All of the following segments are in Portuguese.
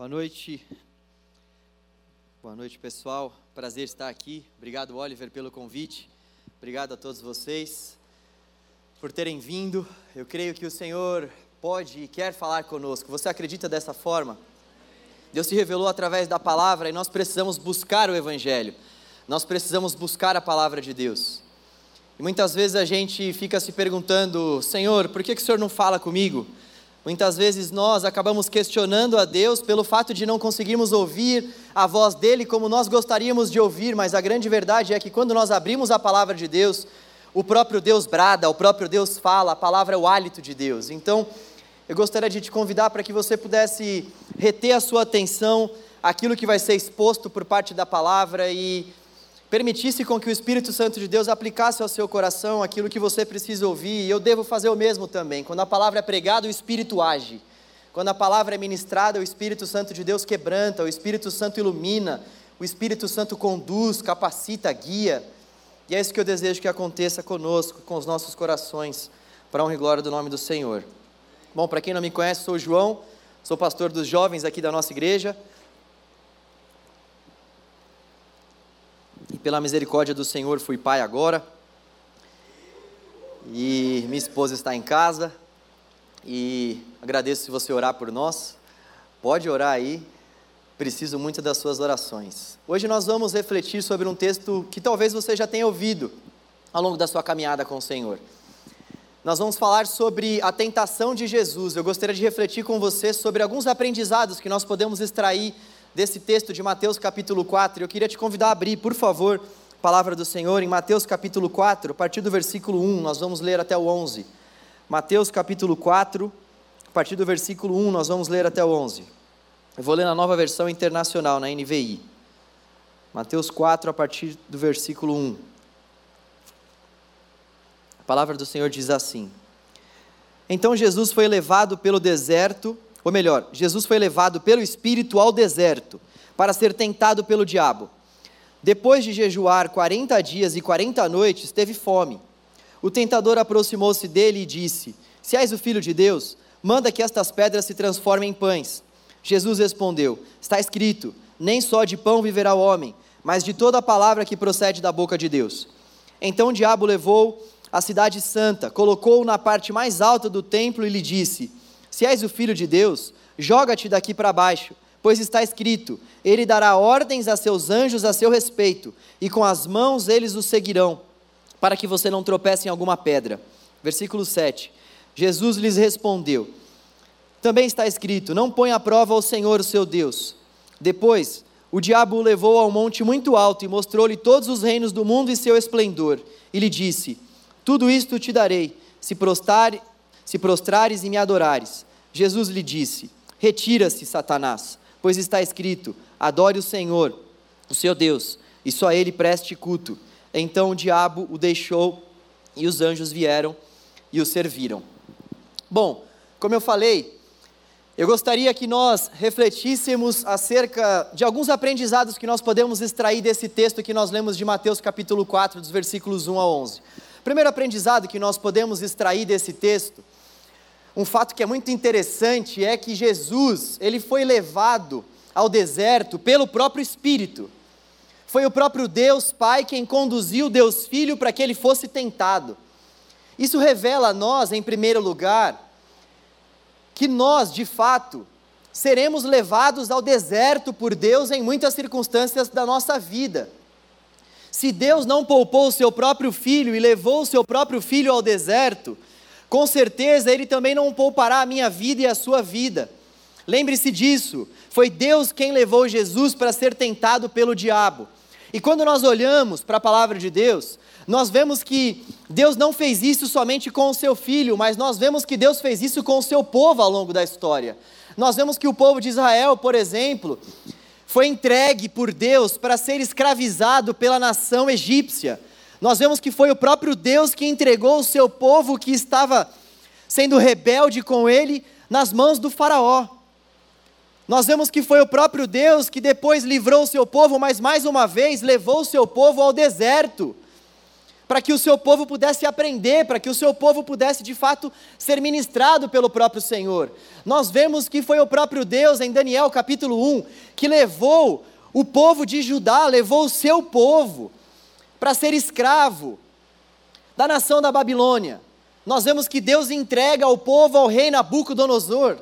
Boa noite. Boa noite, pessoal. Prazer estar aqui. Obrigado, Oliver, pelo convite. Obrigado a todos vocês por terem vindo. Eu creio que o Senhor pode e quer falar conosco. Você acredita dessa forma? Deus se revelou através da palavra e nós precisamos buscar o Evangelho. Nós precisamos buscar a palavra de Deus. E muitas vezes a gente fica se perguntando: Senhor, por que, que o Senhor não fala comigo? Muitas vezes nós acabamos questionando a Deus pelo fato de não conseguirmos ouvir a voz dele como nós gostaríamos de ouvir, mas a grande verdade é que quando nós abrimos a palavra de Deus, o próprio Deus brada, o próprio Deus fala, a palavra é o hálito de Deus. Então, eu gostaria de te convidar para que você pudesse reter a sua atenção aquilo que vai ser exposto por parte da palavra e permitisse com que o Espírito Santo de Deus aplicasse ao seu coração aquilo que você precisa ouvir, e eu devo fazer o mesmo também. Quando a palavra é pregada, o Espírito age. Quando a palavra é ministrada, o Espírito Santo de Deus quebranta, o Espírito Santo ilumina, o Espírito Santo conduz, capacita, guia. E é isso que eu desejo que aconteça conosco, com os nossos corações, para a honra e glória do nome do Senhor. Bom, para quem não me conhece, sou o João, sou pastor dos jovens aqui da nossa igreja. E pela misericórdia do Senhor fui pai agora. E minha esposa está em casa. E agradeço se você orar por nós. Pode orar aí. Preciso muito das suas orações. Hoje nós vamos refletir sobre um texto que talvez você já tenha ouvido ao longo da sua caminhada com o Senhor. Nós vamos falar sobre a tentação de Jesus. Eu gostaria de refletir com você sobre alguns aprendizados que nós podemos extrair desse texto de Mateus capítulo 4. Eu queria te convidar a abrir, por favor, a palavra do Senhor em Mateus capítulo 4, a partir do versículo 1, nós vamos ler até o 11. Mateus capítulo 4, a partir do versículo 1, nós vamos ler até o 11. Eu vou ler na nova versão internacional, na NVI. Mateus 4, a partir do versículo 1. A palavra do Senhor diz assim: Então Jesus foi levado pelo deserto ou melhor, Jesus foi levado pelo Espírito ao deserto para ser tentado pelo diabo. Depois de jejuar 40 dias e 40 noites, teve fome. O tentador aproximou-se dele e disse: Se és o filho de Deus, manda que estas pedras se transformem em pães. Jesus respondeu: Está escrito: Nem só de pão viverá o homem, mas de toda a palavra que procede da boca de Deus. Então o diabo levou a cidade santa, colocou-o na parte mais alta do templo e lhe disse: se és o filho de Deus, joga-te daqui para baixo, pois está escrito: Ele dará ordens a seus anjos a seu respeito, e com as mãos eles o seguirão, para que você não tropece em alguma pedra. Versículo 7. Jesus lhes respondeu: Também está escrito: Não ponha à prova o Senhor, o seu Deus. Depois, o diabo o levou a um monte muito alto e mostrou-lhe todos os reinos do mundo e seu esplendor. E lhe disse: Tudo isto te darei, se prostrar, se prostrares e me adorares. Jesus lhe disse: Retira-se, Satanás, pois está escrito: Adore o Senhor, o seu Deus, e só a ele preste culto. Então o diabo o deixou e os anjos vieram e o serviram. Bom, como eu falei, eu gostaria que nós refletíssemos acerca de alguns aprendizados que nós podemos extrair desse texto que nós lemos de Mateus capítulo 4, dos versículos 1 a 11. O primeiro aprendizado que nós podemos extrair desse texto um fato que é muito interessante é que Jesus, ele foi levado ao deserto pelo próprio Espírito. Foi o próprio Deus Pai quem conduziu Deus Filho para que ele fosse tentado. Isso revela a nós, em primeiro lugar, que nós, de fato, seremos levados ao deserto por Deus em muitas circunstâncias da nossa vida. Se Deus não poupou o seu próprio filho e levou o seu próprio filho ao deserto, com certeza Ele também não poupará a minha vida e a sua vida. Lembre-se disso, foi Deus quem levou Jesus para ser tentado pelo diabo. E quando nós olhamos para a palavra de Deus, nós vemos que Deus não fez isso somente com o seu filho, mas nós vemos que Deus fez isso com o seu povo ao longo da história. Nós vemos que o povo de Israel, por exemplo, foi entregue por Deus para ser escravizado pela nação egípcia. Nós vemos que foi o próprio Deus que entregou o seu povo que estava sendo rebelde com ele nas mãos do Faraó. Nós vemos que foi o próprio Deus que depois livrou o seu povo, mas mais uma vez levou o seu povo ao deserto, para que o seu povo pudesse aprender, para que o seu povo pudesse de fato ser ministrado pelo próprio Senhor. Nós vemos que foi o próprio Deus, em Daniel capítulo 1, que levou o povo de Judá, levou o seu povo para ser escravo da nação da Babilônia. Nós vemos que Deus entrega o povo ao rei Nabucodonosor.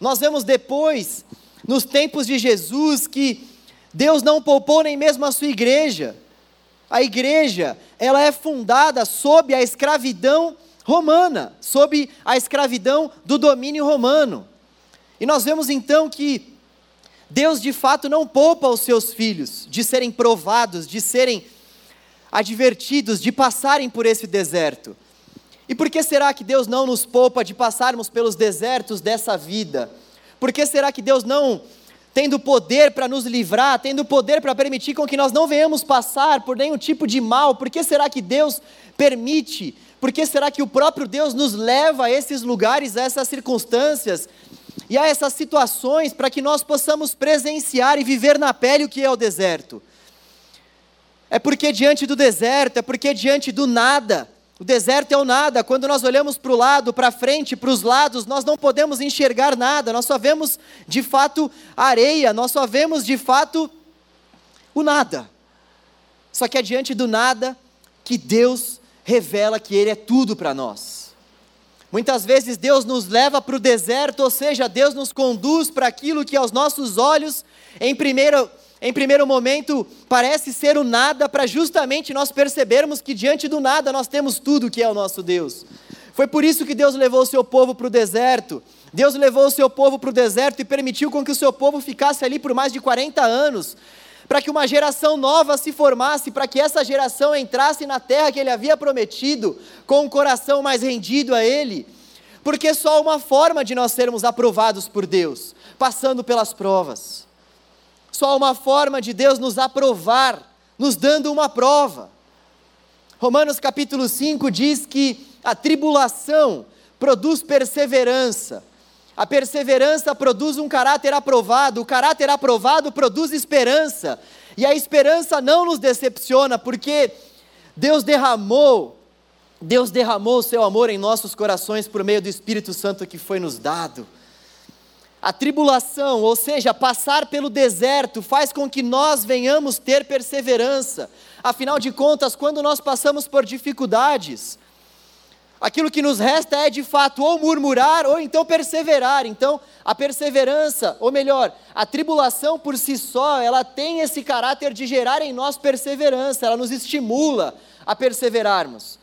Nós vemos depois, nos tempos de Jesus, que Deus não poupou nem mesmo a sua igreja. A igreja, ela é fundada sob a escravidão romana, sob a escravidão do domínio romano. E nós vemos então que Deus de fato não poupa os seus filhos de serem provados, de serem advertidos, de passarem por esse deserto. E por que será que Deus não nos poupa de passarmos pelos desertos dessa vida? Por que será que Deus não tendo poder para nos livrar, tendo poder para permitir com que nós não venhamos passar por nenhum tipo de mal, por que será que Deus permite? Por que será que o próprio Deus nos leva a esses lugares, a essas circunstâncias e a essas situações para que nós possamos presenciar e viver na pele o que é o deserto? É porque diante do deserto, é porque diante do nada, o deserto é o nada. Quando nós olhamos para o lado, para frente, para os lados, nós não podemos enxergar nada. Nós só vemos de fato areia, nós só vemos de fato o nada. Só que é diante do nada que Deus revela que Ele é tudo para nós. Muitas vezes Deus nos leva para o deserto, ou seja, Deus nos conduz para aquilo que aos nossos olhos, em primeiro em primeiro momento, parece ser o nada, para justamente nós percebermos que diante do nada nós temos tudo que é o nosso Deus. Foi por isso que Deus levou o seu povo para o deserto. Deus levou o seu povo para o deserto e permitiu com que o seu povo ficasse ali por mais de 40 anos, para que uma geração nova se formasse, para que essa geração entrasse na terra que ele havia prometido, com o coração mais rendido a ele. Porque só uma forma de nós sermos aprovados por Deus, passando pelas provas. Só uma forma de Deus nos aprovar, nos dando uma prova. Romanos capítulo 5 diz que a tribulação produz perseverança. A perseverança produz um caráter aprovado, o caráter aprovado produz esperança. E a esperança não nos decepciona, porque Deus derramou, Deus derramou o seu amor em nossos corações por meio do Espírito Santo que foi nos dado. A tribulação, ou seja, passar pelo deserto, faz com que nós venhamos ter perseverança. Afinal de contas, quando nós passamos por dificuldades, aquilo que nos resta é de fato ou murmurar ou então perseverar. Então, a perseverança, ou melhor, a tribulação por si só, ela tem esse caráter de gerar em nós perseverança, ela nos estimula a perseverarmos.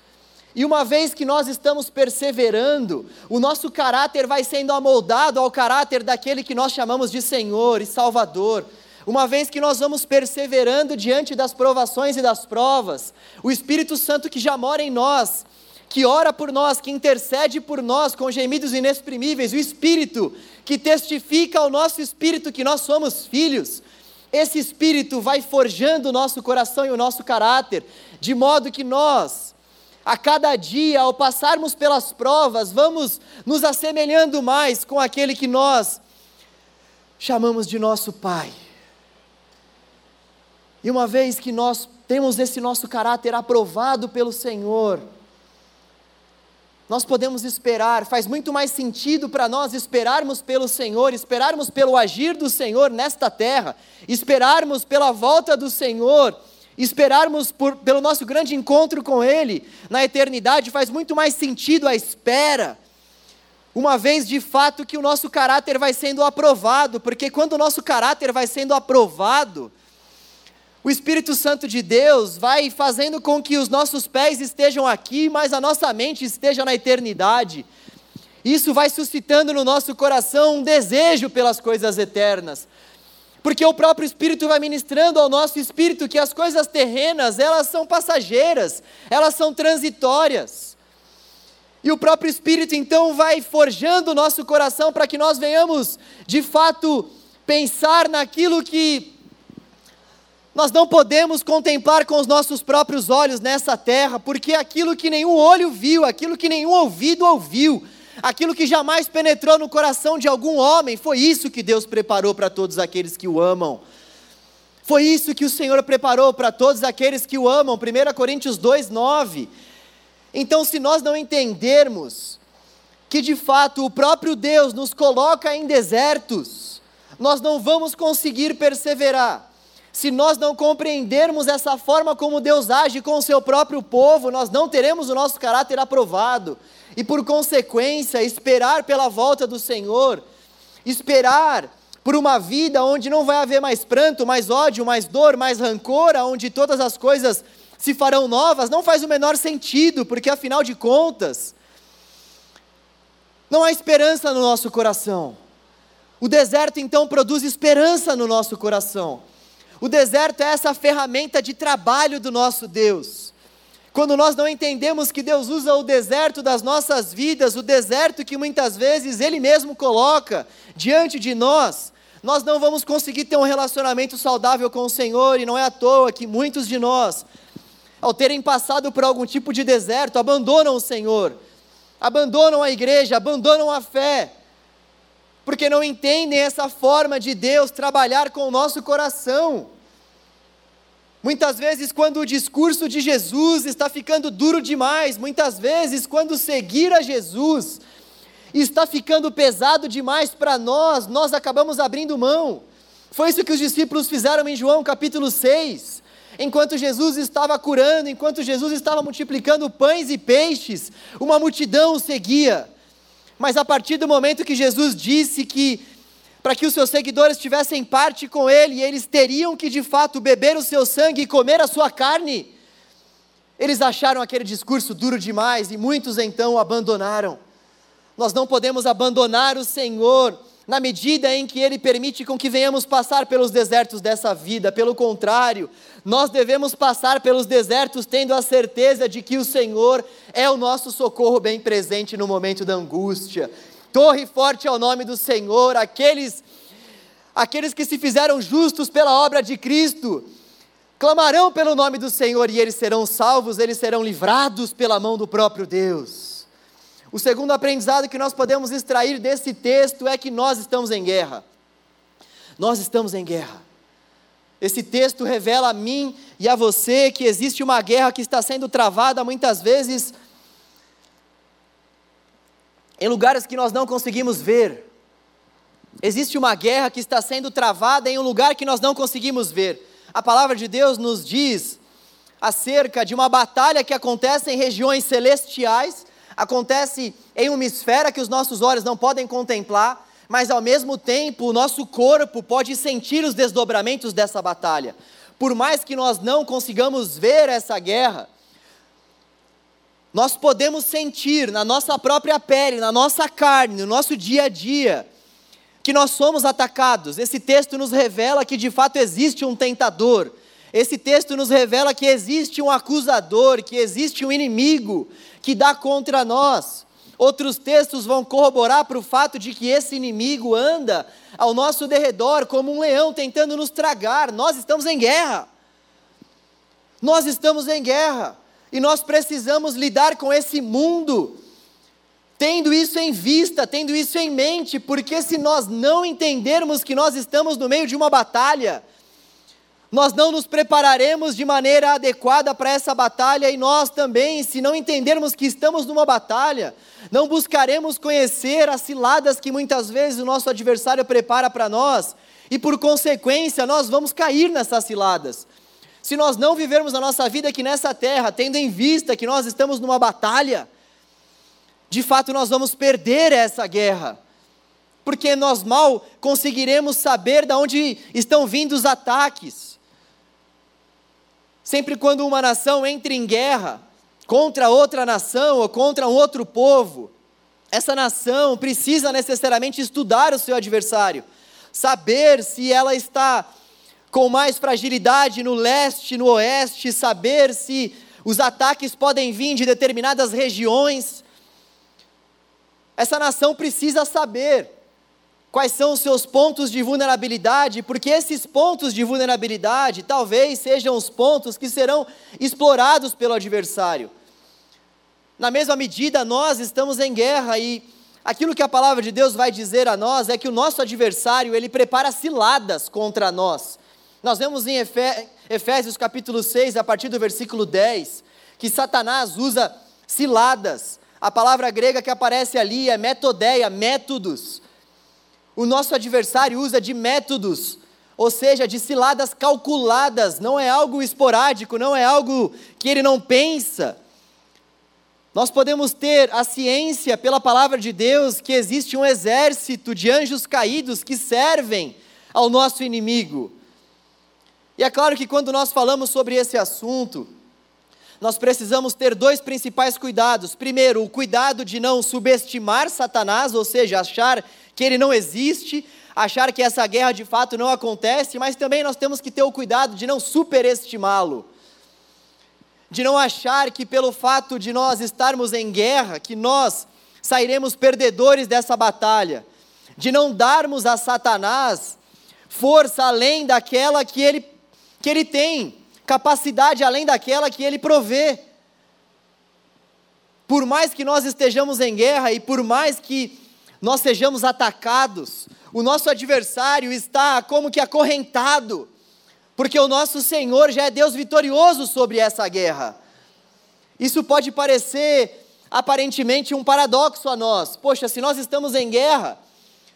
E uma vez que nós estamos perseverando, o nosso caráter vai sendo amoldado ao caráter daquele que nós chamamos de Senhor e Salvador. Uma vez que nós vamos perseverando diante das provações e das provas, o Espírito Santo que já mora em nós, que ora por nós, que intercede por nós com gemidos inexprimíveis, o Espírito que testifica ao nosso espírito que nós somos filhos, esse Espírito vai forjando o nosso coração e o nosso caráter, de modo que nós, a cada dia, ao passarmos pelas provas, vamos nos assemelhando mais com aquele que nós chamamos de nosso Pai. E uma vez que nós temos esse nosso caráter aprovado pelo Senhor, nós podemos esperar, faz muito mais sentido para nós esperarmos pelo Senhor, esperarmos pelo agir do Senhor nesta terra, esperarmos pela volta do Senhor Esperarmos por, pelo nosso grande encontro com Ele na eternidade faz muito mais sentido a espera, uma vez de fato que o nosso caráter vai sendo aprovado, porque quando o nosso caráter vai sendo aprovado, o Espírito Santo de Deus vai fazendo com que os nossos pés estejam aqui, mas a nossa mente esteja na eternidade. Isso vai suscitando no nosso coração um desejo pelas coisas eternas porque o próprio Espírito vai ministrando ao nosso espírito que as coisas terrenas, elas são passageiras, elas são transitórias. E o próprio Espírito então vai forjando o nosso coração para que nós venhamos, de fato, pensar naquilo que nós não podemos contemplar com os nossos próprios olhos nessa terra, porque aquilo que nenhum olho viu, aquilo que nenhum ouvido ouviu, aquilo que jamais penetrou no coração de algum homem, foi isso que Deus preparou para todos aqueles que o amam. Foi isso que o Senhor preparou para todos aqueles que o amam. 1 Coríntios 2, 9. Então, se nós não entendermos que de fato o próprio Deus nos coloca em desertos, nós não vamos conseguir perseverar. Se nós não compreendermos essa forma como Deus age com o seu próprio povo, nós não teremos o nosso caráter aprovado. E por consequência, esperar pela volta do Senhor, esperar por uma vida onde não vai haver mais pranto, mais ódio, mais dor, mais rancor, onde todas as coisas se farão novas, não faz o menor sentido, porque afinal de contas, não há esperança no nosso coração. O deserto então produz esperança no nosso coração. O deserto é essa ferramenta de trabalho do nosso Deus. Quando nós não entendemos que Deus usa o deserto das nossas vidas, o deserto que muitas vezes Ele mesmo coloca diante de nós, nós não vamos conseguir ter um relacionamento saudável com o Senhor, e não é à toa que muitos de nós, ao terem passado por algum tipo de deserto, abandonam o Senhor, abandonam a igreja, abandonam a fé, porque não entendem essa forma de Deus trabalhar com o nosso coração. Muitas vezes, quando o discurso de Jesus está ficando duro demais, muitas vezes, quando seguir a Jesus está ficando pesado demais para nós, nós acabamos abrindo mão. Foi isso que os discípulos fizeram em João capítulo 6. Enquanto Jesus estava curando, enquanto Jesus estava multiplicando pães e peixes, uma multidão o seguia. Mas a partir do momento que Jesus disse que para que os seus seguidores tivessem parte com ele, e eles teriam que de fato beber o seu sangue e comer a sua carne, eles acharam aquele discurso duro demais e muitos então o abandonaram. Nós não podemos abandonar o Senhor na medida em que Ele permite com que venhamos passar pelos desertos dessa vida. Pelo contrário, nós devemos passar pelos desertos tendo a certeza de que o Senhor é o nosso socorro bem presente no momento da angústia. Torre forte é o nome do Senhor, aqueles, aqueles que se fizeram justos pela obra de Cristo, clamarão pelo nome do Senhor e eles serão salvos, eles serão livrados pela mão do próprio Deus. O segundo aprendizado que nós podemos extrair desse texto é que nós estamos em guerra. Nós estamos em guerra. Esse texto revela a mim e a você que existe uma guerra que está sendo travada muitas vezes em lugares que nós não conseguimos ver. Existe uma guerra que está sendo travada em um lugar que nós não conseguimos ver. A palavra de Deus nos diz acerca de uma batalha que acontece em regiões celestiais acontece em uma esfera que os nossos olhos não podem contemplar, mas ao mesmo tempo o nosso corpo pode sentir os desdobramentos dessa batalha. Por mais que nós não consigamos ver essa guerra, nós podemos sentir na nossa própria pele, na nossa carne, no nosso dia a dia, que nós somos atacados. Esse texto nos revela que de fato existe um tentador, esse texto nos revela que existe um acusador, que existe um inimigo que dá contra nós. Outros textos vão corroborar para o fato de que esse inimigo anda ao nosso derredor como um leão tentando nos tragar. Nós estamos em guerra. Nós estamos em guerra. E nós precisamos lidar com esse mundo, tendo isso em vista, tendo isso em mente, porque se nós não entendermos que nós estamos no meio de uma batalha, nós não nos prepararemos de maneira adequada para essa batalha e nós também, se não entendermos que estamos numa batalha, não buscaremos conhecer as ciladas que muitas vezes o nosso adversário prepara para nós e por consequência nós vamos cair nessas ciladas. Se nós não vivermos a nossa vida aqui nessa terra, tendo em vista que nós estamos numa batalha, de fato nós vamos perder essa guerra porque nós mal conseguiremos saber de onde estão vindo os ataques. Sempre quando uma nação entra em guerra contra outra nação ou contra um outro povo, essa nação precisa necessariamente estudar o seu adversário, saber se ela está com mais fragilidade no leste, no oeste, saber se os ataques podem vir de determinadas regiões. Essa nação precisa saber quais são os seus pontos de vulnerabilidade, porque esses pontos de vulnerabilidade talvez sejam os pontos que serão explorados pelo adversário. Na mesma medida, nós estamos em guerra e aquilo que a palavra de Deus vai dizer a nós é que o nosso adversário, ele prepara ciladas contra nós. Nós vemos em Efésios capítulo 6, a partir do versículo 10, que Satanás usa ciladas. A palavra grega que aparece ali é metodeia, métodos. O nosso adversário usa de métodos, ou seja, de ciladas calculadas, não é algo esporádico, não é algo que ele não pensa. Nós podemos ter a ciência pela palavra de Deus que existe um exército de anjos caídos que servem ao nosso inimigo. E é claro que quando nós falamos sobre esse assunto, nós precisamos ter dois principais cuidados. Primeiro, o cuidado de não subestimar Satanás, ou seja, achar que ele não existe, achar que essa guerra de fato não acontece, mas também nós temos que ter o cuidado de não superestimá-lo. De não achar que pelo fato de nós estarmos em guerra, que nós sairemos perdedores dessa batalha. De não darmos a Satanás força além daquela que ele, que ele tem capacidade além daquela que Ele provê. Por mais que nós estejamos em guerra e por mais que nós sejamos atacados, o nosso adversário está como que acorrentado, porque o nosso Senhor já é Deus vitorioso sobre essa guerra. Isso pode parecer aparentemente um paradoxo a nós. Poxa, se nós estamos em guerra,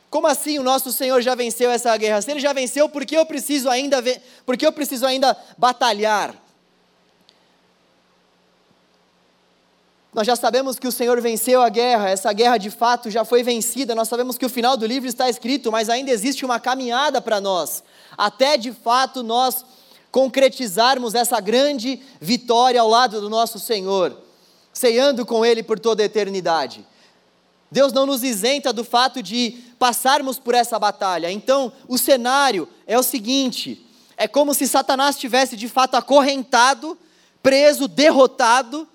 como assim o nosso Senhor já venceu essa guerra? Se ele já venceu, por que eu preciso ainda ver, por que eu preciso ainda batalhar? Nós já sabemos que o Senhor venceu a guerra, essa guerra de fato já foi vencida. Nós sabemos que o final do livro está escrito, mas ainda existe uma caminhada para nós, até de fato nós concretizarmos essa grande vitória ao lado do nosso Senhor, ceando com Ele por toda a eternidade. Deus não nos isenta do fato de passarmos por essa batalha. Então, o cenário é o seguinte: é como se Satanás tivesse de fato acorrentado, preso, derrotado,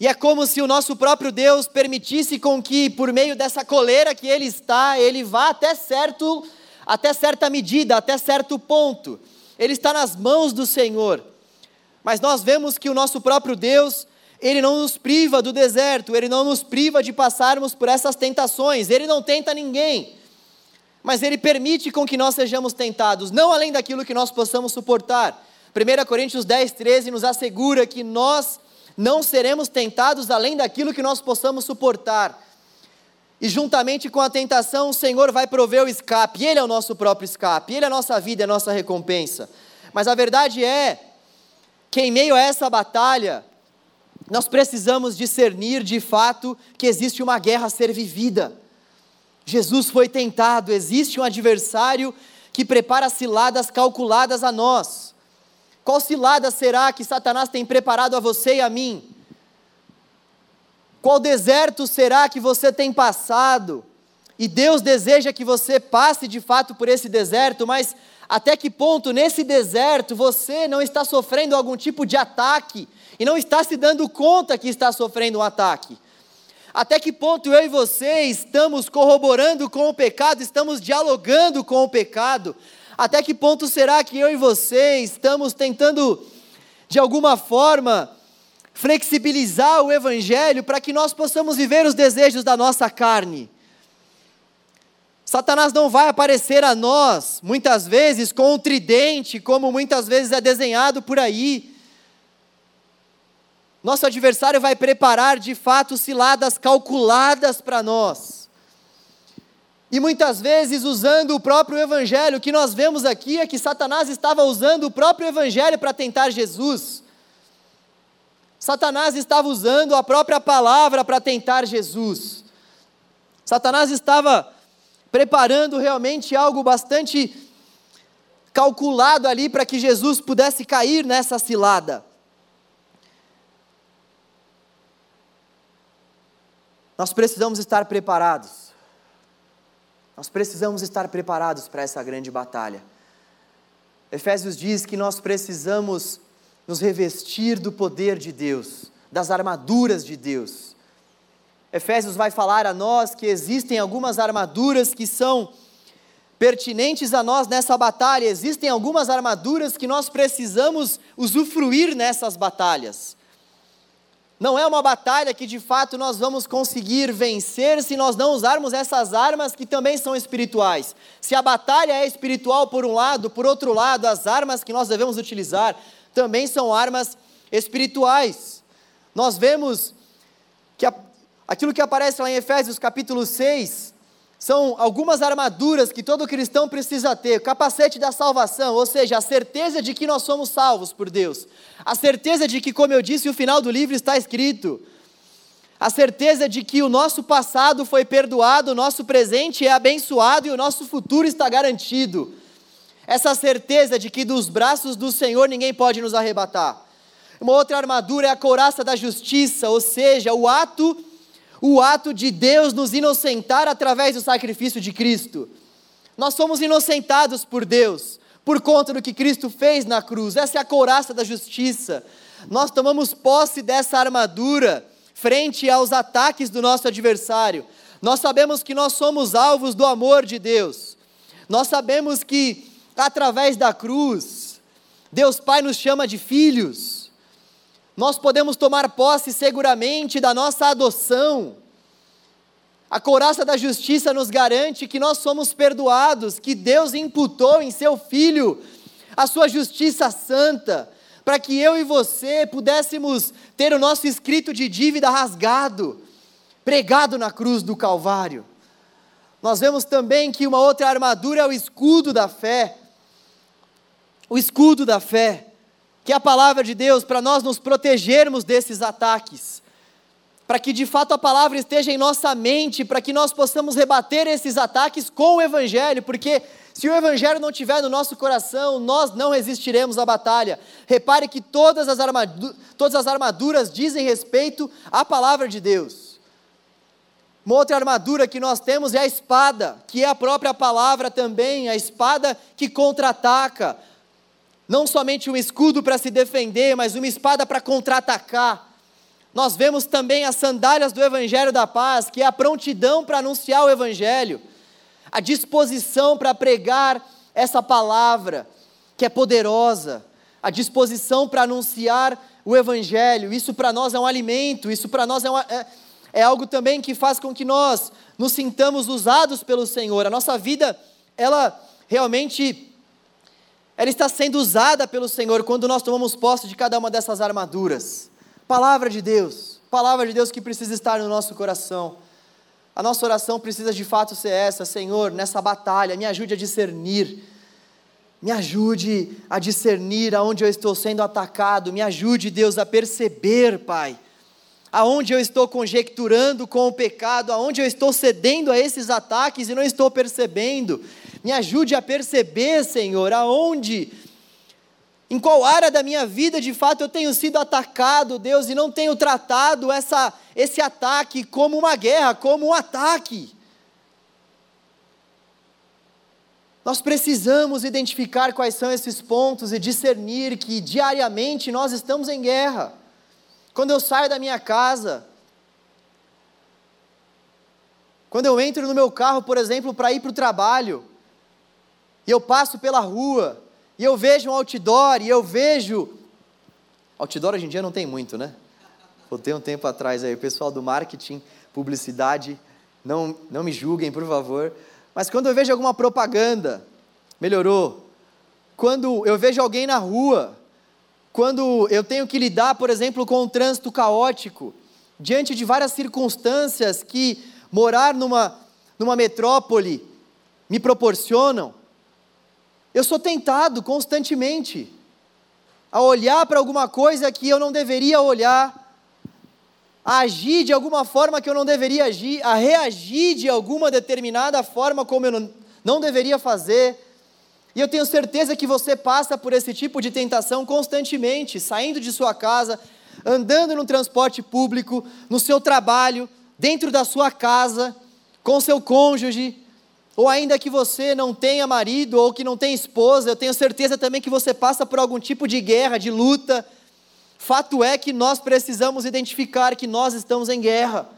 e é como se o nosso próprio Deus permitisse com que, por meio dessa coleira que ele está, ele vá até certo, até certa medida, até certo ponto. Ele está nas mãos do Senhor. Mas nós vemos que o nosso próprio Deus ele não nos priva do deserto, Ele não nos priva de passarmos por essas tentações, Ele não tenta ninguém, mas Ele permite com que nós sejamos tentados, não além daquilo que nós possamos suportar. 1 Coríntios 10, 13 nos assegura que nós não seremos tentados além daquilo que nós possamos suportar. E juntamente com a tentação, o Senhor vai prover o escape, Ele é o nosso próprio escape, Ele é a nossa vida, é a nossa recompensa. Mas a verdade é que em meio a essa batalha, nós precisamos discernir de fato que existe uma guerra a ser vivida. Jesus foi tentado, existe um adversário que prepara ciladas calculadas a nós. Qual cilada será que Satanás tem preparado a você e a mim? Qual deserto será que você tem passado? E Deus deseja que você passe de fato por esse deserto, mas até que ponto nesse deserto você não está sofrendo algum tipo de ataque e não está se dando conta que está sofrendo um ataque. Até que ponto eu e você estamos corroborando com o pecado, estamos dialogando com o pecado? Até que ponto será que eu e você estamos tentando, de alguma forma, flexibilizar o Evangelho para que nós possamos viver os desejos da nossa carne? Satanás não vai aparecer a nós, muitas vezes, com um tridente, como muitas vezes é desenhado por aí nosso adversário vai preparar de fato ciladas calculadas para nós. E muitas vezes usando o próprio evangelho, o que nós vemos aqui é que Satanás estava usando o próprio evangelho para tentar Jesus. Satanás estava usando a própria palavra para tentar Jesus. Satanás estava preparando realmente algo bastante calculado ali para que Jesus pudesse cair nessa cilada. Nós precisamos estar preparados. Nós precisamos estar preparados para essa grande batalha. Efésios diz que nós precisamos nos revestir do poder de Deus, das armaduras de Deus. Efésios vai falar a nós que existem algumas armaduras que são pertinentes a nós nessa batalha, existem algumas armaduras que nós precisamos usufruir nessas batalhas. Não é uma batalha que de fato nós vamos conseguir vencer se nós não usarmos essas armas que também são espirituais. Se a batalha é espiritual por um lado, por outro lado, as armas que nós devemos utilizar também são armas espirituais. Nós vemos que a, aquilo que aparece lá em Efésios capítulo 6 são algumas armaduras que todo cristão precisa ter: o capacete da salvação, ou seja, a certeza de que nós somos salvos por Deus, a certeza de que, como eu disse, o final do livro está escrito, a certeza de que o nosso passado foi perdoado, o nosso presente é abençoado e o nosso futuro está garantido. Essa certeza de que dos braços do Senhor ninguém pode nos arrebatar. Uma outra armadura é a couraça da justiça, ou seja, o ato o ato de Deus nos inocentar através do sacrifício de Cristo. Nós somos inocentados por Deus, por conta do que Cristo fez na cruz. Essa é a couraça da justiça. Nós tomamos posse dessa armadura frente aos ataques do nosso adversário. Nós sabemos que nós somos alvos do amor de Deus. Nós sabemos que através da cruz, Deus Pai nos chama de filhos nós podemos tomar posse seguramente da nossa adoção. A couraça da justiça nos garante que nós somos perdoados, que Deus imputou em seu Filho a sua justiça santa, para que eu e você pudéssemos ter o nosso escrito de dívida rasgado, pregado na cruz do Calvário. Nós vemos também que uma outra armadura é o escudo da fé. O escudo da fé que é a palavra de Deus, para nós nos protegermos desses ataques, para que de fato a palavra esteja em nossa mente, para que nós possamos rebater esses ataques com o Evangelho, porque se o Evangelho não estiver no nosso coração, nós não resistiremos à batalha. Repare que todas as, armadu todas as armaduras dizem respeito à palavra de Deus. Uma outra armadura que nós temos é a espada, que é a própria palavra também, a espada que contra-ataca, não somente um escudo para se defender, mas uma espada para contra-atacar. Nós vemos também as sandálias do Evangelho da Paz, que é a prontidão para anunciar o Evangelho, a disposição para pregar essa palavra, que é poderosa, a disposição para anunciar o Evangelho. Isso para nós é um alimento, isso para nós é, uma, é, é algo também que faz com que nós nos sintamos usados pelo Senhor. A nossa vida, ela realmente ela está sendo usada pelo Senhor quando nós tomamos posse de cada uma dessas armaduras. Palavra de Deus, palavra de Deus que precisa estar no nosso coração. A nossa oração precisa de fato ser essa, Senhor, nessa batalha, me ajude a discernir. Me ajude a discernir aonde eu estou sendo atacado, me ajude, Deus, a perceber, Pai, aonde eu estou conjecturando com o pecado, aonde eu estou cedendo a esses ataques e não estou percebendo. Me ajude a perceber, Senhor, aonde, em qual área da minha vida de fato eu tenho sido atacado, Deus, e não tenho tratado essa, esse ataque como uma guerra, como um ataque. Nós precisamos identificar quais são esses pontos e discernir que diariamente nós estamos em guerra. Quando eu saio da minha casa, quando eu entro no meu carro, por exemplo, para ir para o trabalho, e eu passo pela rua, e eu vejo um outdoor, e eu vejo. Outdoor hoje em dia não tem muito, né? Voltei um tempo atrás aí, o pessoal do marketing, publicidade, não, não me julguem, por favor. Mas quando eu vejo alguma propaganda, melhorou. Quando eu vejo alguém na rua, quando eu tenho que lidar, por exemplo, com um trânsito caótico, diante de várias circunstâncias que morar numa, numa metrópole me proporcionam, eu sou tentado constantemente a olhar para alguma coisa que eu não deveria olhar, a agir de alguma forma que eu não deveria agir, a reagir de alguma determinada forma como eu não, não deveria fazer. E eu tenho certeza que você passa por esse tipo de tentação constantemente, saindo de sua casa, andando no transporte público, no seu trabalho, dentro da sua casa, com seu cônjuge, ou ainda que você não tenha marido ou que não tenha esposa, eu tenho certeza também que você passa por algum tipo de guerra, de luta. Fato é que nós precisamos identificar que nós estamos em guerra.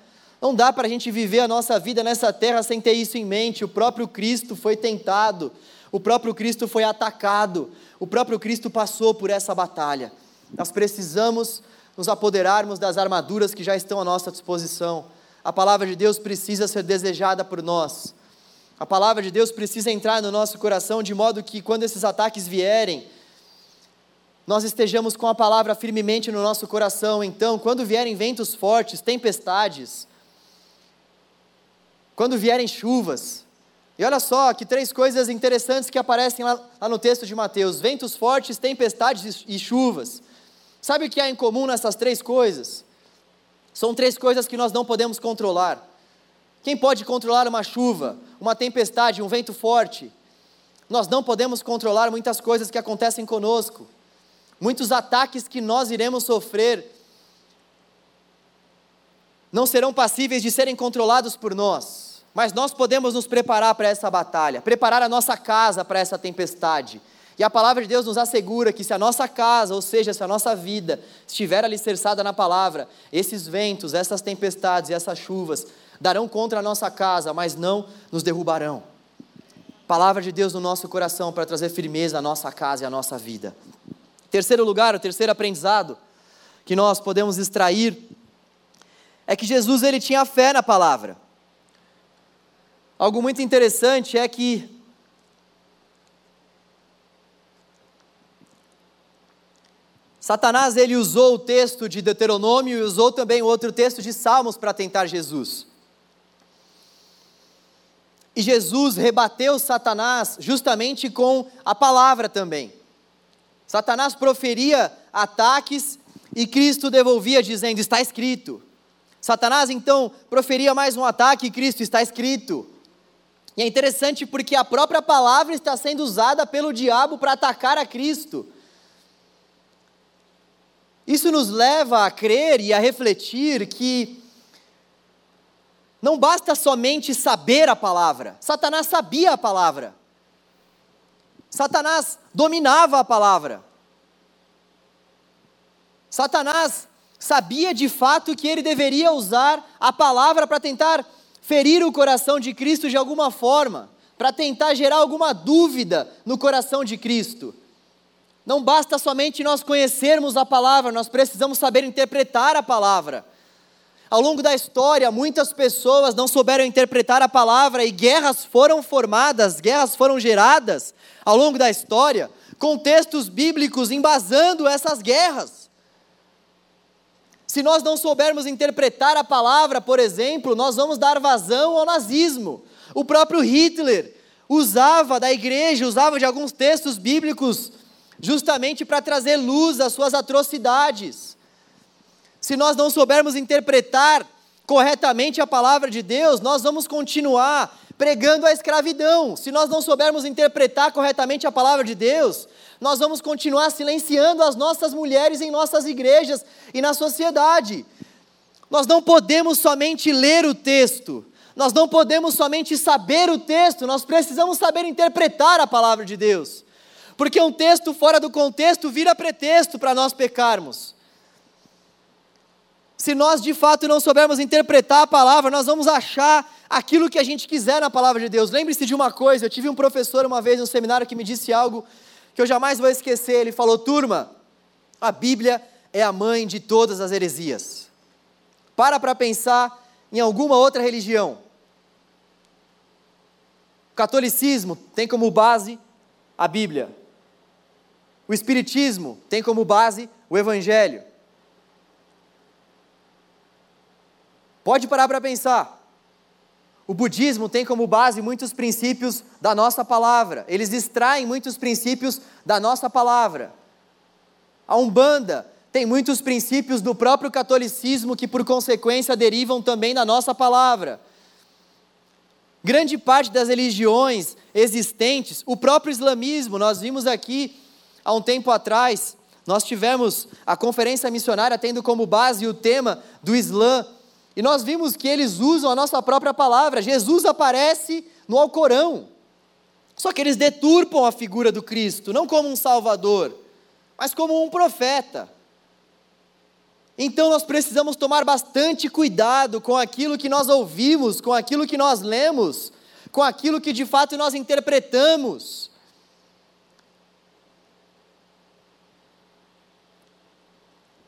Não dá para a gente viver a nossa vida nessa terra sem ter isso em mente. O próprio Cristo foi tentado, o próprio Cristo foi atacado, o próprio Cristo passou por essa batalha. Nós precisamos nos apoderarmos das armaduras que já estão à nossa disposição. A palavra de Deus precisa ser desejada por nós. A palavra de Deus precisa entrar no nosso coração de modo que quando esses ataques vierem, nós estejamos com a palavra firmemente no nosso coração. Então, quando vierem ventos fortes, tempestades, quando vierem chuvas, e olha só que três coisas interessantes que aparecem lá, lá no texto de Mateus: ventos fortes, tempestades e chuvas. Sabe o que há em comum nessas três coisas? São três coisas que nós não podemos controlar. Quem pode controlar uma chuva, uma tempestade, um vento forte? Nós não podemos controlar muitas coisas que acontecem conosco, muitos ataques que nós iremos sofrer não serão passíveis de serem controlados por nós, mas nós podemos nos preparar para essa batalha, preparar a nossa casa para essa tempestade. E a palavra de Deus nos assegura que se a nossa casa, ou seja, se a nossa vida estiver alicerçada na palavra, esses ventos, essas tempestades e essas chuvas darão contra a nossa casa, mas não nos derrubarão. Palavra de Deus no nosso coração para trazer firmeza à nossa casa e à nossa vida. Terceiro lugar, o terceiro aprendizado que nós podemos extrair é que Jesus ele tinha fé na palavra. Algo muito interessante é que Satanás ele usou o texto de Deuteronômio e usou também outro texto de Salmos para tentar Jesus. E Jesus rebateu Satanás justamente com a palavra também. Satanás proferia ataques e Cristo devolvia dizendo: Está escrito. Satanás então proferia mais um ataque e Cristo está escrito. E é interessante porque a própria palavra está sendo usada pelo diabo para atacar a Cristo. Isso nos leva a crer e a refletir que não basta somente saber a palavra, Satanás sabia a palavra, Satanás dominava a palavra, Satanás sabia de fato que ele deveria usar a palavra para tentar ferir o coração de Cristo de alguma forma, para tentar gerar alguma dúvida no coração de Cristo. Não basta somente nós conhecermos a palavra, nós precisamos saber interpretar a palavra. Ao longo da história, muitas pessoas não souberam interpretar a palavra e guerras foram formadas, guerras foram geradas ao longo da história, com textos bíblicos embasando essas guerras. Se nós não soubermos interpretar a palavra, por exemplo, nós vamos dar vazão ao nazismo. O próprio Hitler usava da igreja, usava de alguns textos bíblicos justamente para trazer luz às suas atrocidades. Se nós não soubermos interpretar corretamente a palavra de Deus, nós vamos continuar pregando a escravidão. Se nós não soubermos interpretar corretamente a palavra de Deus, nós vamos continuar silenciando as nossas mulheres em nossas igrejas e na sociedade. Nós não podemos somente ler o texto, nós não podemos somente saber o texto, nós precisamos saber interpretar a palavra de Deus porque um texto fora do contexto vira pretexto para nós pecarmos. Se nós de fato não soubermos interpretar a palavra, nós vamos achar aquilo que a gente quiser na palavra de Deus. Lembre-se de uma coisa: eu tive um professor uma vez no seminário que me disse algo que eu jamais vou esquecer. Ele falou: turma, a Bíblia é a mãe de todas as heresias. Para para pensar em alguma outra religião. O catolicismo tem como base a Bíblia. O Espiritismo tem como base o Evangelho. Pode parar para pensar. O budismo tem como base muitos princípios da nossa palavra. Eles extraem muitos princípios da nossa palavra. A Umbanda tem muitos princípios do próprio catolicismo que, por consequência, derivam também da nossa palavra. Grande parte das religiões existentes, o próprio islamismo, nós vimos aqui Há um tempo atrás, nós tivemos a conferência missionária tendo como base o tema do Islã, e nós vimos que eles usam a nossa própria palavra. Jesus aparece no Alcorão. Só que eles deturpam a figura do Cristo, não como um salvador, mas como um profeta. Então nós precisamos tomar bastante cuidado com aquilo que nós ouvimos, com aquilo que nós lemos, com aquilo que de fato nós interpretamos.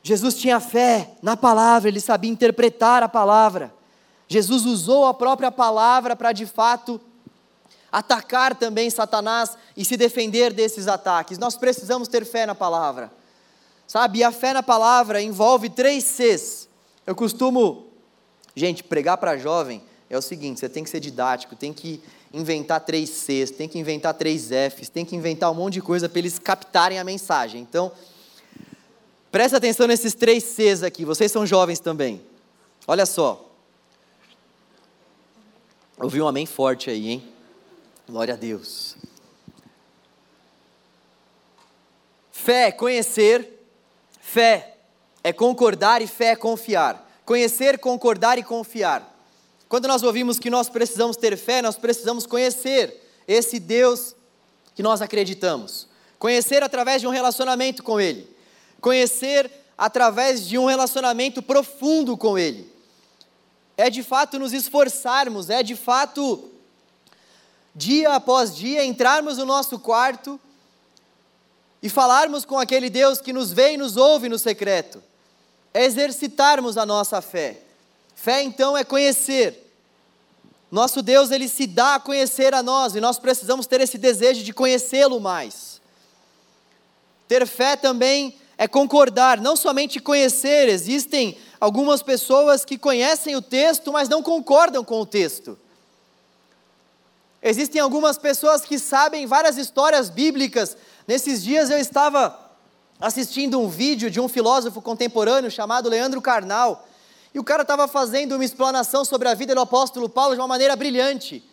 Jesus tinha fé na palavra, ele sabia interpretar a palavra. Jesus usou a própria palavra para de fato atacar também Satanás e se defender desses ataques. Nós precisamos ter fé na palavra. Sabe? E a fé na palavra envolve três Cs. Eu costumo, gente, pregar para jovem é o seguinte: você tem que ser didático, tem que inventar três Cs, tem que inventar três Fs, tem que inventar um monte de coisa para eles captarem a mensagem. Então, presta atenção nesses três Cs aqui, vocês são jovens também. Olha só. Ouvi um amém forte aí, hein? Glória a Deus. Fé, conhecer. Fé é concordar e fé é confiar. Conhecer, concordar e confiar. Quando nós ouvimos que nós precisamos ter fé, nós precisamos conhecer esse Deus que nós acreditamos. Conhecer através de um relacionamento com Ele. Conhecer através de um relacionamento profundo com Ele. É de fato nos esforçarmos, é de fato, dia após dia, entrarmos no nosso quarto e falarmos com aquele Deus que nos vê e nos ouve no secreto. É exercitarmos a nossa fé. Fé então é conhecer, nosso Deus, ele se dá a conhecer a nós e nós precisamos ter esse desejo de conhecê-lo mais. Ter fé também é concordar, não somente conhecer, existem algumas pessoas que conhecem o texto, mas não concordam com o texto. Existem algumas pessoas que sabem várias histórias bíblicas. Nesses dias eu estava assistindo um vídeo de um filósofo contemporâneo chamado Leandro Carnal. E o cara estava fazendo uma explanação sobre a vida do apóstolo Paulo de uma maneira brilhante.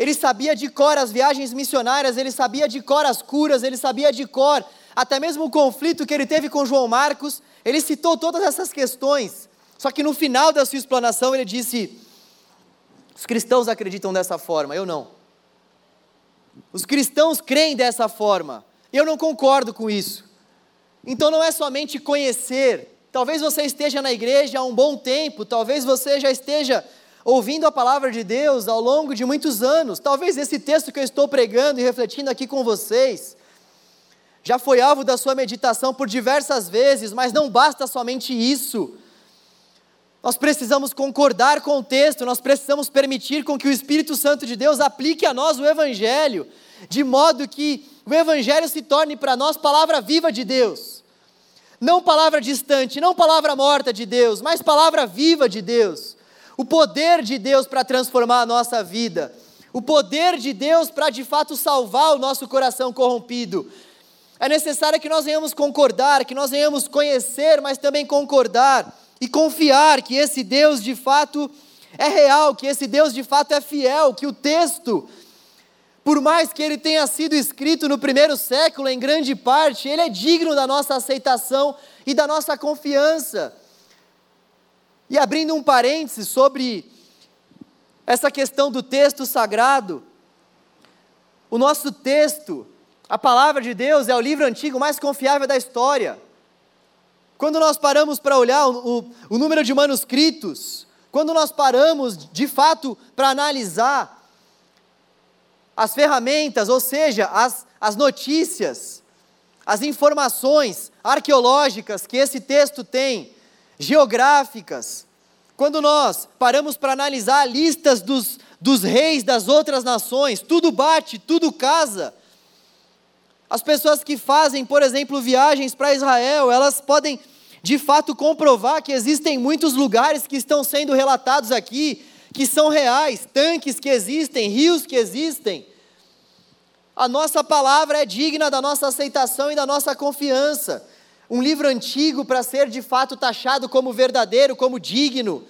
Ele sabia de cor as viagens missionárias, ele sabia de cor as curas, ele sabia de cor até mesmo o conflito que ele teve com João Marcos. Ele citou todas essas questões. Só que no final da sua explanação ele disse: os cristãos acreditam dessa forma, eu não. Os cristãos creem dessa forma, eu não concordo com isso. Então não é somente conhecer, Talvez você esteja na igreja há um bom tempo, talvez você já esteja ouvindo a palavra de Deus ao longo de muitos anos. Talvez esse texto que eu estou pregando e refletindo aqui com vocês já foi alvo da sua meditação por diversas vezes, mas não basta somente isso. Nós precisamos concordar com o texto, nós precisamos permitir com que o Espírito Santo de Deus aplique a nós o Evangelho, de modo que o Evangelho se torne para nós palavra viva de Deus. Não palavra distante, não palavra morta de Deus, mas palavra viva de Deus. O poder de Deus para transformar a nossa vida. O poder de Deus para de fato salvar o nosso coração corrompido. É necessário que nós venhamos concordar, que nós venhamos conhecer, mas também concordar e confiar que esse Deus de fato é real, que esse Deus de fato é fiel, que o texto por mais que ele tenha sido escrito no primeiro século, em grande parte, ele é digno da nossa aceitação e da nossa confiança. E abrindo um parêntese sobre essa questão do texto sagrado, o nosso texto, a palavra de Deus, é o livro antigo mais confiável da história. Quando nós paramos para olhar o, o, o número de manuscritos, quando nós paramos de fato para analisar as ferramentas, ou seja, as, as notícias, as informações arqueológicas que esse texto tem, geográficas, quando nós paramos para analisar listas dos, dos reis das outras nações, tudo bate, tudo casa. As pessoas que fazem, por exemplo, viagens para Israel, elas podem de fato comprovar que existem muitos lugares que estão sendo relatados aqui, que são reais, tanques que existem, rios que existem, a nossa palavra é digna da nossa aceitação e da nossa confiança. Um livro antigo para ser de fato taxado como verdadeiro, como digno,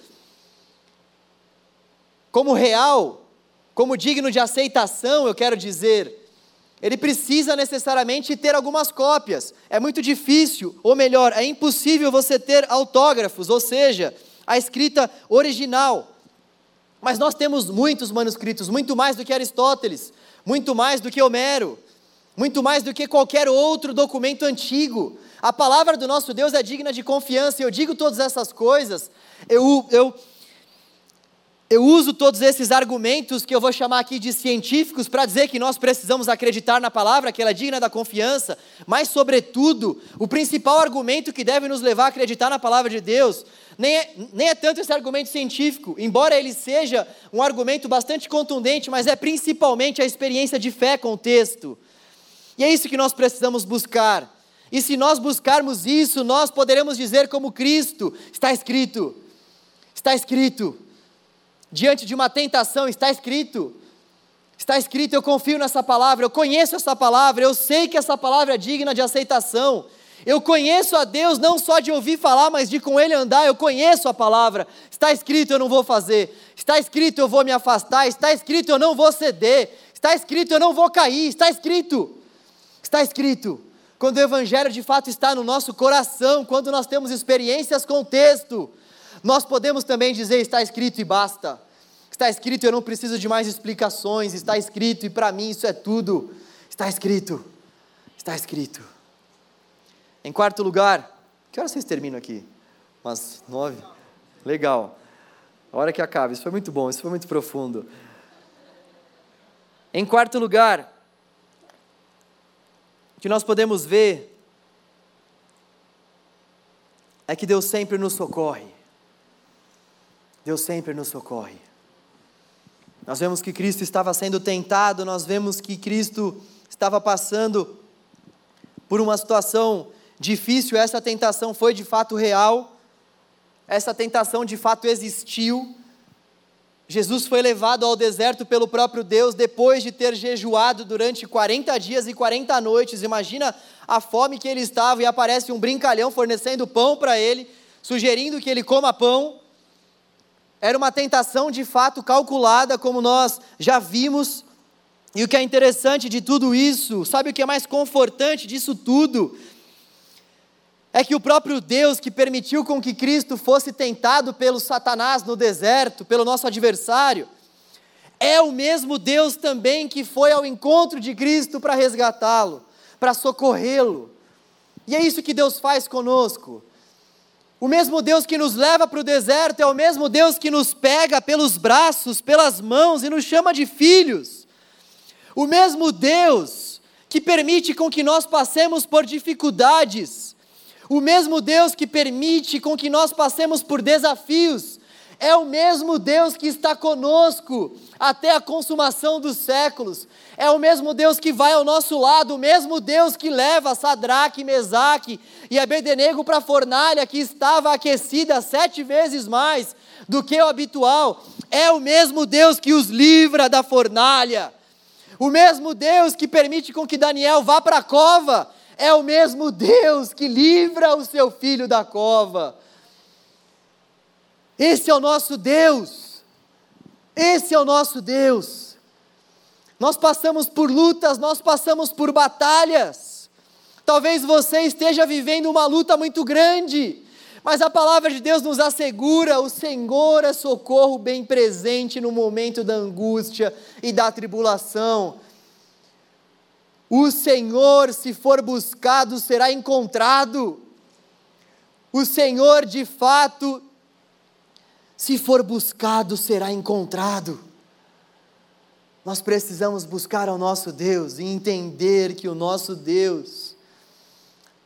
como real, como digno de aceitação, eu quero dizer, ele precisa necessariamente ter algumas cópias. É muito difícil, ou melhor, é impossível você ter autógrafos, ou seja, a escrita original. Mas nós temos muitos manuscritos, muito mais do que Aristóteles muito mais do que Homero, muito mais do que qualquer outro documento antigo. A palavra do nosso Deus é digna de confiança, eu digo todas essas coisas, eu, eu, Eu uso todos esses argumentos que eu vou chamar aqui de científicos para dizer que nós precisamos acreditar na palavra, que ela é digna da confiança, mas, sobretudo, o principal argumento que deve nos levar a acreditar na palavra de Deus nem é, nem é tanto esse argumento científico, embora ele seja um argumento bastante contundente, mas é principalmente a experiência de fé com o texto. E é isso que nós precisamos buscar. E se nós buscarmos isso, nós poderemos dizer como Cristo: está escrito, está escrito diante de uma tentação, está escrito. Está escrito, eu confio nessa palavra, eu conheço essa palavra, eu sei que essa palavra é digna de aceitação. Eu conheço a Deus não só de ouvir falar, mas de com Ele andar. Eu conheço a palavra. Está escrito, eu não vou fazer. Está escrito, eu vou me afastar. Está escrito, eu não vou ceder. Está escrito, eu não vou cair. Está escrito. Está escrito. Quando o Evangelho de fato está no nosso coração, quando nós temos experiências com o texto, nós podemos também dizer: está escrito e basta. Está escrito, eu não preciso de mais explicações. Está escrito e para mim isso é tudo. Está escrito. Está escrito. Em quarto lugar, que hora vocês terminam aqui? Umas nove? Legal. A hora que acaba. Isso foi muito bom, isso foi muito profundo. Em quarto lugar, que nós podemos ver é que Deus sempre nos socorre. Deus sempre nos socorre. Nós vemos que Cristo estava sendo tentado, nós vemos que Cristo estava passando por uma situação difícil, essa tentação foi de fato real, essa tentação de fato existiu. Jesus foi levado ao deserto pelo próprio Deus depois de ter jejuado durante 40 dias e 40 noites. Imagina a fome que ele estava e aparece um brincalhão fornecendo pão para ele, sugerindo que ele coma pão. Era uma tentação de fato calculada, como nós já vimos. E o que é interessante de tudo isso, sabe o que é mais confortante disso tudo? É que o próprio Deus que permitiu com que Cristo fosse tentado pelo Satanás no deserto, pelo nosso adversário, é o mesmo Deus também que foi ao encontro de Cristo para resgatá-lo, para socorrê-lo. E é isso que Deus faz conosco. O mesmo Deus que nos leva para o deserto é o mesmo Deus que nos pega pelos braços, pelas mãos e nos chama de filhos. O mesmo Deus que permite com que nós passemos por dificuldades. O mesmo Deus que permite com que nós passemos por desafios é o mesmo Deus que está conosco até a consumação dos séculos. É o mesmo Deus que vai ao nosso lado, o mesmo Deus que leva Sadraque, Mesaque e Abednego para a fornalha que estava aquecida sete vezes mais do que o habitual. É o mesmo Deus que os livra da fornalha. O mesmo Deus que permite com que Daniel vá para a cova. É o mesmo Deus que livra o seu filho da cova. Esse é o nosso Deus. Esse é o nosso Deus. Nós passamos por lutas, nós passamos por batalhas. Talvez você esteja vivendo uma luta muito grande, mas a palavra de Deus nos assegura: o Senhor é socorro bem presente no momento da angústia e da tribulação. O Senhor, se for buscado, será encontrado. O Senhor, de fato, se for buscado, será encontrado. Nós precisamos buscar ao nosso Deus e entender que o nosso Deus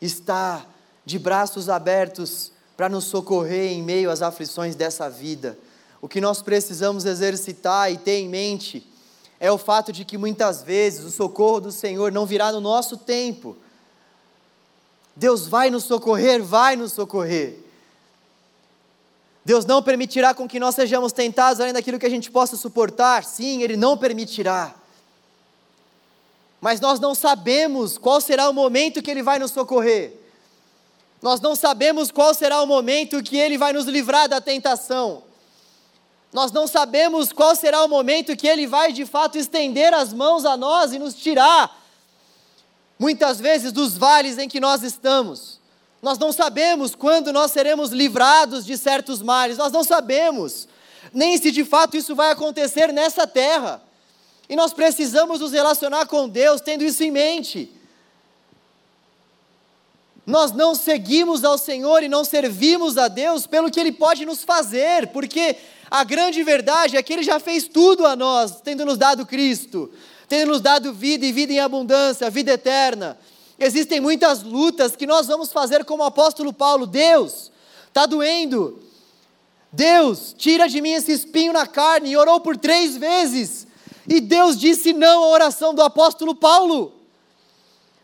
está de braços abertos para nos socorrer em meio às aflições dessa vida. O que nós precisamos exercitar e ter em mente é o fato de que muitas vezes o socorro do Senhor não virá no nosso tempo. Deus vai nos socorrer, vai nos socorrer. Deus não permitirá com que nós sejamos tentados além daquilo que a gente possa suportar. Sim, Ele não permitirá. Mas nós não sabemos qual será o momento que Ele vai nos socorrer. Nós não sabemos qual será o momento que Ele vai nos livrar da tentação. Nós não sabemos qual será o momento que Ele vai de fato estender as mãos a nós e nos tirar, muitas vezes, dos vales em que nós estamos. Nós não sabemos quando nós seremos livrados de certos males, nós não sabemos, nem se de fato isso vai acontecer nessa terra. E nós precisamos nos relacionar com Deus tendo isso em mente. nós não seguimos ao Senhor e não servimos a Deus pelo que Ele pode nos fazer, porque a grande verdade é que Ele já fez tudo a nós, tendo nos dado Cristo, tendo nos dado vida e vida em abundância, vida eterna. Existem muitas lutas que nós vamos fazer como o apóstolo Paulo, Deus, está doendo. Deus, tira de mim esse espinho na carne, e orou por três vezes. E Deus disse não à oração do apóstolo Paulo.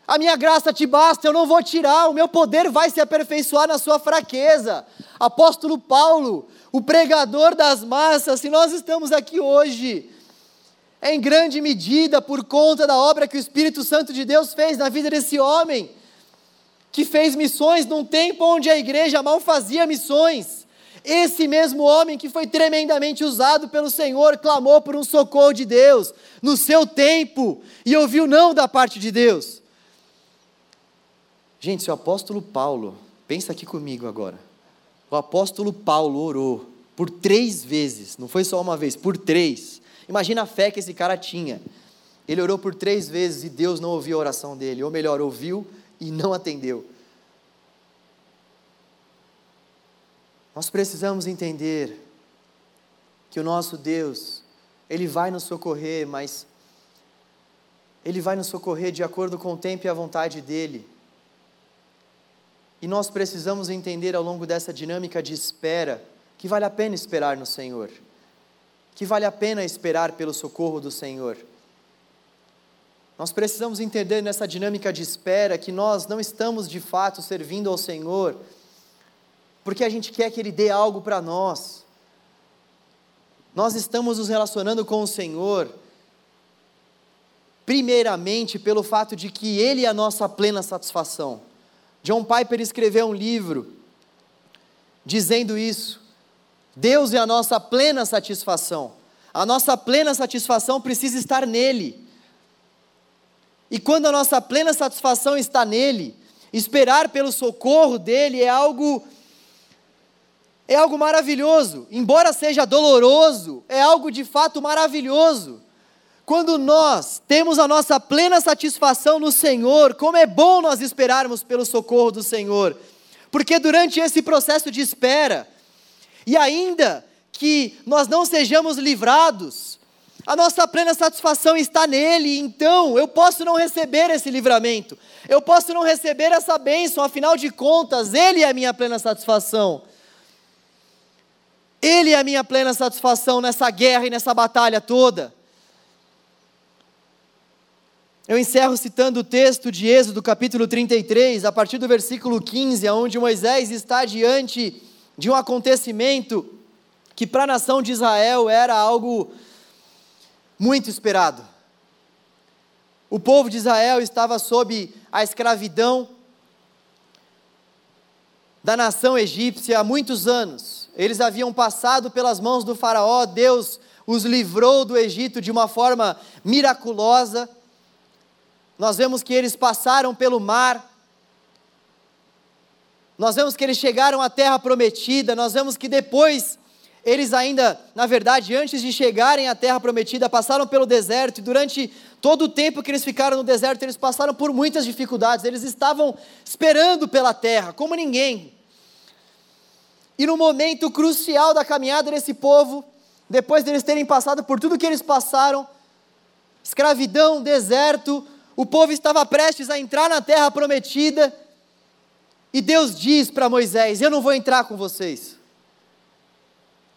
A minha graça te basta, eu não vou tirar, o meu poder vai se aperfeiçoar na sua fraqueza. Apóstolo Paulo, o pregador das massas, se nós estamos aqui hoje, é em grande medida por conta da obra que o Espírito Santo de Deus fez na vida desse homem, que fez missões num tempo onde a igreja mal fazia missões. Esse mesmo homem que foi tremendamente usado pelo Senhor clamou por um socorro de Deus no seu tempo e ouviu não da parte de Deus. Gente, se o apóstolo Paulo, pensa aqui comigo agora. O apóstolo Paulo orou por três vezes, não foi só uma vez, por três. Imagina a fé que esse cara tinha. Ele orou por três vezes e Deus não ouviu a oração dele, ou melhor, ouviu e não atendeu. Nós precisamos entender que o nosso Deus, Ele vai nos socorrer, mas Ele vai nos socorrer de acordo com o tempo e a vontade dEle. E nós precisamos entender ao longo dessa dinâmica de espera que vale a pena esperar no Senhor, que vale a pena esperar pelo socorro do Senhor. Nós precisamos entender nessa dinâmica de espera que nós não estamos de fato servindo ao Senhor porque a gente quer que Ele dê algo para nós. Nós estamos nos relacionando com o Senhor, primeiramente pelo fato de que Ele é a nossa plena satisfação. John Piper escreveu um livro dizendo isso. Deus é a nossa plena satisfação. A nossa plena satisfação precisa estar nele. E quando a nossa plena satisfação está nele, esperar pelo socorro dele é algo é algo maravilhoso. Embora seja doloroso, é algo de fato maravilhoso. Quando nós temos a nossa plena satisfação no Senhor, como é bom nós esperarmos pelo socorro do Senhor, porque durante esse processo de espera, e ainda que nós não sejamos livrados, a nossa plena satisfação está nele, então eu posso não receber esse livramento, eu posso não receber essa bênção, afinal de contas, Ele é a minha plena satisfação. Ele é a minha plena satisfação nessa guerra e nessa batalha toda. Eu encerro citando o texto de Êxodo, capítulo 33, a partir do versículo 15, onde Moisés está diante de um acontecimento que para a nação de Israel era algo muito esperado. O povo de Israel estava sob a escravidão da nação egípcia há muitos anos. Eles haviam passado pelas mãos do Faraó, Deus os livrou do Egito de uma forma miraculosa nós vemos que eles passaram pelo mar, nós vemos que eles chegaram à terra prometida, nós vemos que depois eles ainda, na verdade, antes de chegarem à terra prometida, passaram pelo deserto. E durante todo o tempo que eles ficaram no deserto, eles passaram por muitas dificuldades, eles estavam esperando pela terra, como ninguém. E no momento crucial da caminhada desse povo, depois deles terem passado por tudo que eles passaram, escravidão, deserto, o povo estava prestes a entrar na terra prometida, e Deus diz para Moisés: Eu não vou entrar com vocês.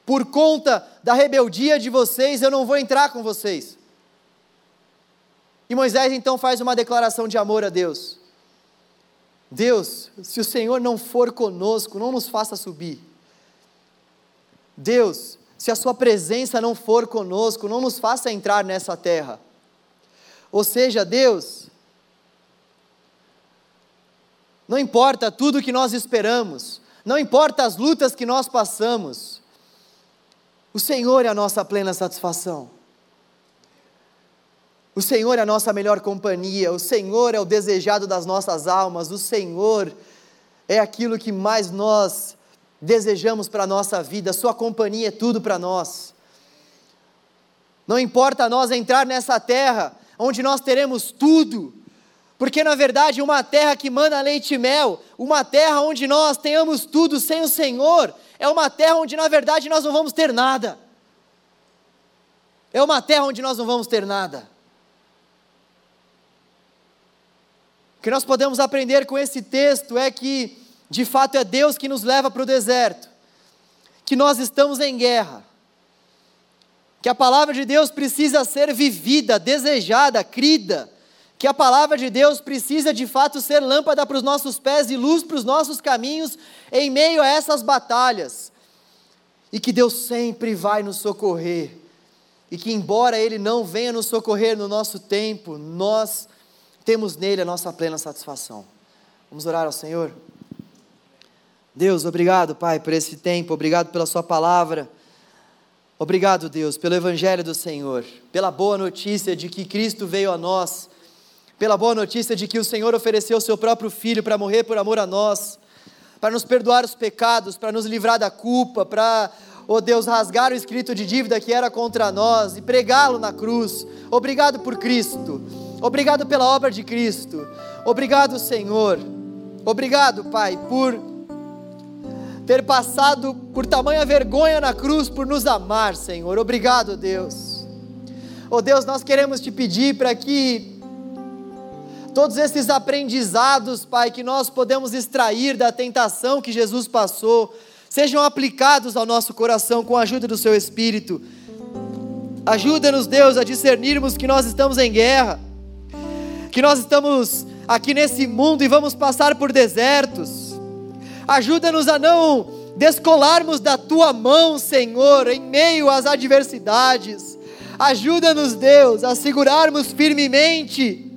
Por conta da rebeldia de vocês, eu não vou entrar com vocês. E Moisés então faz uma declaração de amor a Deus. Deus, se o Senhor não for conosco, não nos faça subir. Deus, se a Sua presença não for conosco, não nos faça entrar nessa terra. Ou seja, Deus, não importa tudo que nós esperamos, não importa as lutas que nós passamos, o Senhor é a nossa plena satisfação. O Senhor é a nossa melhor companhia, o Senhor é o desejado das nossas almas, o Senhor é aquilo que mais nós desejamos para a nossa vida, Sua companhia é tudo para nós. Não importa nós entrar nessa terra onde nós teremos tudo, porque na verdade uma terra que manda leite e mel, uma terra onde nós tenhamos tudo sem o Senhor, é uma terra onde na verdade nós não vamos ter nada. É uma terra onde nós não vamos ter nada. O que nós podemos aprender com esse texto é que, de fato, é Deus que nos leva para o deserto, que nós estamos em guerra, que a palavra de Deus precisa ser vivida, desejada, crida que a palavra de Deus precisa de fato ser lâmpada para os nossos pés e luz para os nossos caminhos em meio a essas batalhas. E que Deus sempre vai nos socorrer. E que, embora Ele não venha nos socorrer no nosso tempo, nós temos nele a nossa plena satisfação. Vamos orar ao Senhor? Deus, obrigado, Pai, por esse tempo, obrigado pela Sua palavra. Obrigado, Deus, pelo Evangelho do Senhor, pela boa notícia de que Cristo veio a nós pela boa notícia de que o Senhor ofereceu o seu próprio filho para morrer por amor a nós, para nos perdoar os pecados, para nos livrar da culpa, para, oh Deus, rasgar o escrito de dívida que era contra nós e pregá-lo na cruz. Obrigado por Cristo, obrigado pela obra de Cristo, obrigado, Senhor, obrigado, Pai, por ter passado por tamanha vergonha na cruz por nos amar, Senhor. Obrigado, Deus. Oh Deus, nós queremos te pedir para que todos esses aprendizados, Pai, que nós podemos extrair da tentação que Jesus passou, sejam aplicados ao nosso coração com a ajuda do Seu Espírito. Ajuda-nos, Deus, a discernirmos que nós estamos em guerra, que nós estamos aqui nesse mundo e vamos passar por desertos. Ajuda-nos a não descolarmos da tua mão, Senhor, em meio às adversidades. Ajuda-nos, Deus, a segurarmos firmemente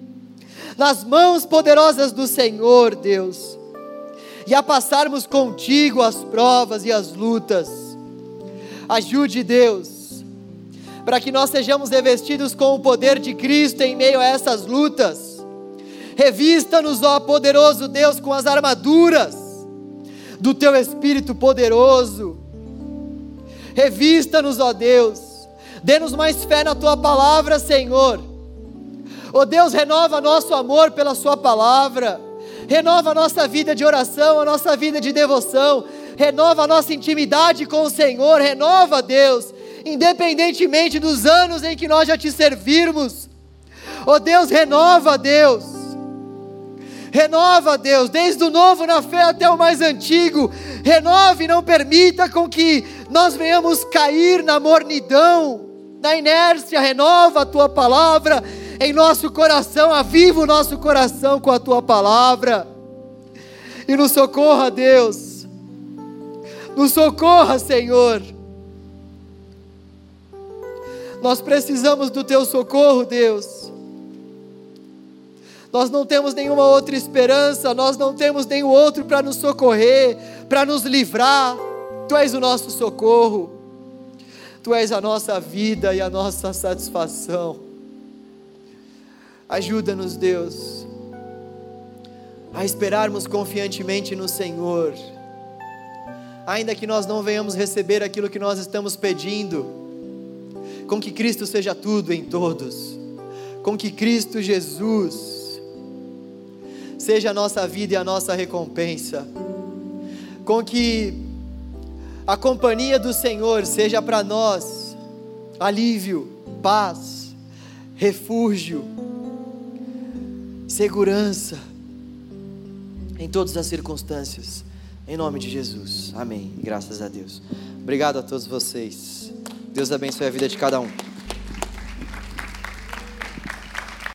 nas mãos poderosas do Senhor, Deus, e a passarmos contigo as provas e as lutas. Ajude, Deus, para que nós sejamos revestidos com o poder de Cristo em meio a essas lutas. Revista-nos, ó poderoso Deus, com as armaduras do teu Espírito poderoso. Revista-nos, ó Deus. Dê-nos mais fé na tua palavra, Senhor Oh Deus, renova nosso amor pela Sua palavra, renova a nossa vida de oração, a nossa vida de devoção, renova a nossa intimidade com o Senhor, renova, Deus, independentemente dos anos em que nós já te servirmos. Oh Deus, renova, Deus. Renova, Deus, desde o novo na fé até o mais antigo. Renove não permita com que nós venhamos cair na mornidão, na inércia. Renova a tua palavra em nosso coração, aviva o nosso coração com a tua palavra, e nos socorra, Deus, nos socorra, Senhor. Nós precisamos do teu socorro, Deus. Nós não temos nenhuma outra esperança, nós não temos nenhum outro para nos socorrer, para nos livrar. Tu és o nosso socorro, Tu és a nossa vida e a nossa satisfação. Ajuda-nos, Deus, a esperarmos confiantemente no Senhor, ainda que nós não venhamos receber aquilo que nós estamos pedindo, com que Cristo seja tudo em todos, com que Cristo Jesus seja a nossa vida e a nossa recompensa, com que a companhia do Senhor seja para nós alívio, paz, refúgio segurança em todas as circunstâncias. Em nome de Jesus. Amém. Graças a Deus. Obrigado a todos vocês. Deus abençoe a vida de cada um.